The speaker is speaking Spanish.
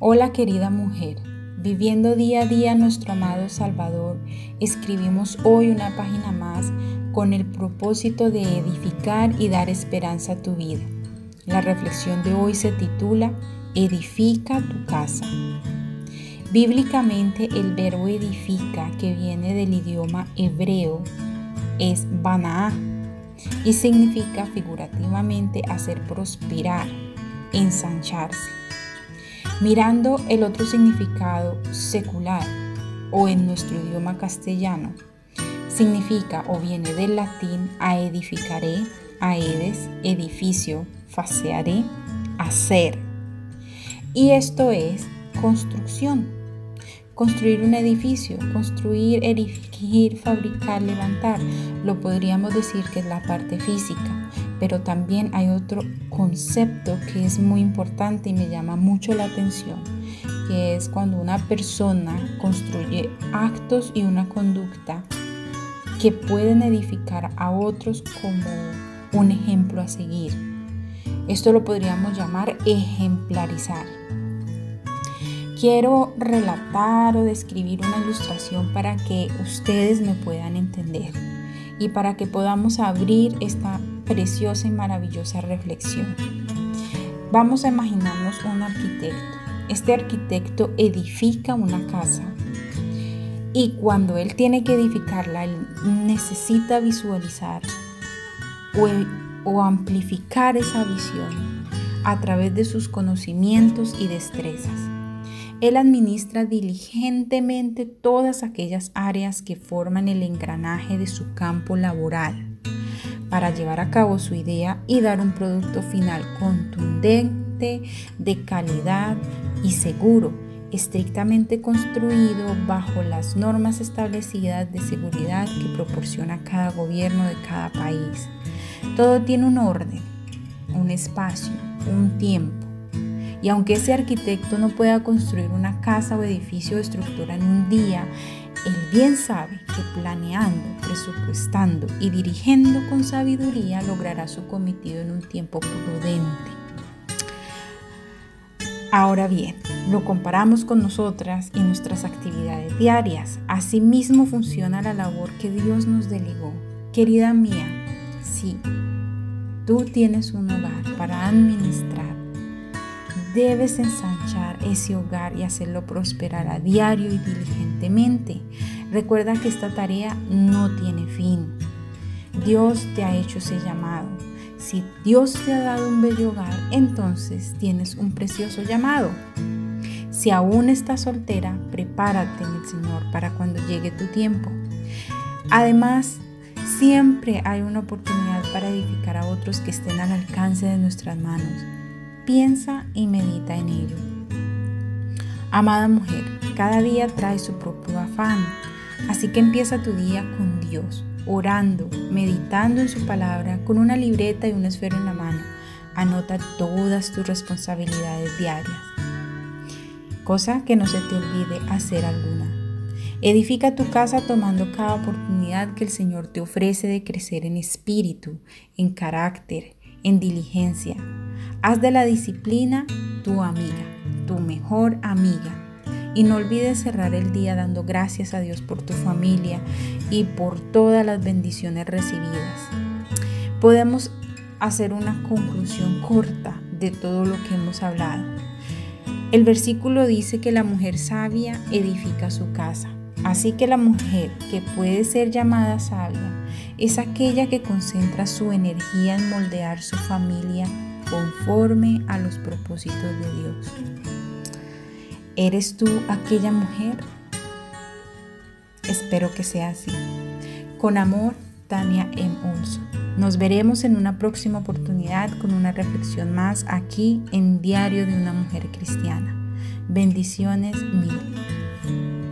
Hola querida mujer, viviendo día a día nuestro amado Salvador, escribimos hoy una página más con el propósito de edificar y dar esperanza a tu vida. La reflexión de hoy se titula Edifica tu casa. Bíblicamente el verbo edifica, que viene del idioma hebreo, es banaá y significa figurativamente hacer prosperar, ensancharse. Mirando el otro significado secular o en nuestro idioma castellano, significa o viene del latín a edificaré, aedes, edificio, facearé, hacer. Y esto es construcción. Construir un edificio, construir, erigir, fabricar, levantar, lo podríamos decir que es la parte física, pero también hay otro concepto que es muy importante y me llama mucho la atención, que es cuando una persona construye actos y una conducta que pueden edificar a otros como un ejemplo a seguir. Esto lo podríamos llamar ejemplarizar. Quiero relatar o describir una ilustración para que ustedes me puedan entender y para que podamos abrir esta preciosa y maravillosa reflexión. Vamos a imaginarnos un arquitecto. Este arquitecto edifica una casa y cuando él tiene que edificarla, él necesita visualizar o, o amplificar esa visión a través de sus conocimientos y destrezas. Él administra diligentemente todas aquellas áreas que forman el engranaje de su campo laboral para llevar a cabo su idea y dar un producto final contundente, de calidad y seguro, estrictamente construido bajo las normas establecidas de seguridad que proporciona cada gobierno de cada país. Todo tiene un orden, un espacio, un tiempo y aunque ese arquitecto no pueda construir una casa o edificio o estructura en un día, él bien sabe que planeando, presupuestando y dirigiendo con sabiduría logrará su cometido en un tiempo prudente. Ahora bien, lo comparamos con nosotras y nuestras actividades diarias. Asimismo funciona la labor que Dios nos delegó. Querida mía, sí, tú tienes un hogar para administrar Debes ensanchar ese hogar y hacerlo prosperar a diario y diligentemente. Recuerda que esta tarea no tiene fin. Dios te ha hecho ese llamado. Si Dios te ha dado un bello hogar, entonces tienes un precioso llamado. Si aún estás soltera, prepárate en el Señor para cuando llegue tu tiempo. Además, siempre hay una oportunidad para edificar a otros que estén al alcance de nuestras manos. Piensa y medita en ello. Amada mujer, cada día trae su propio afán, así que empieza tu día con Dios, orando, meditando en su palabra, con una libreta y un esfero en la mano. Anota todas tus responsabilidades diarias, cosa que no se te olvide hacer alguna. Edifica tu casa tomando cada oportunidad que el Señor te ofrece de crecer en espíritu, en carácter, en diligencia, Haz de la disciplina tu amiga, tu mejor amiga. Y no olvides cerrar el día dando gracias a Dios por tu familia y por todas las bendiciones recibidas. Podemos hacer una conclusión corta de todo lo que hemos hablado. El versículo dice que la mujer sabia edifica su casa. Así que la mujer que puede ser llamada sabia es aquella que concentra su energía en moldear su familia conforme a los propósitos de Dios. ¿Eres tú aquella mujer? Espero que sea así. Con amor, Tania M. Olson. Nos veremos en una próxima oportunidad con una reflexión más aquí en Diario de una Mujer Cristiana. Bendiciones mil.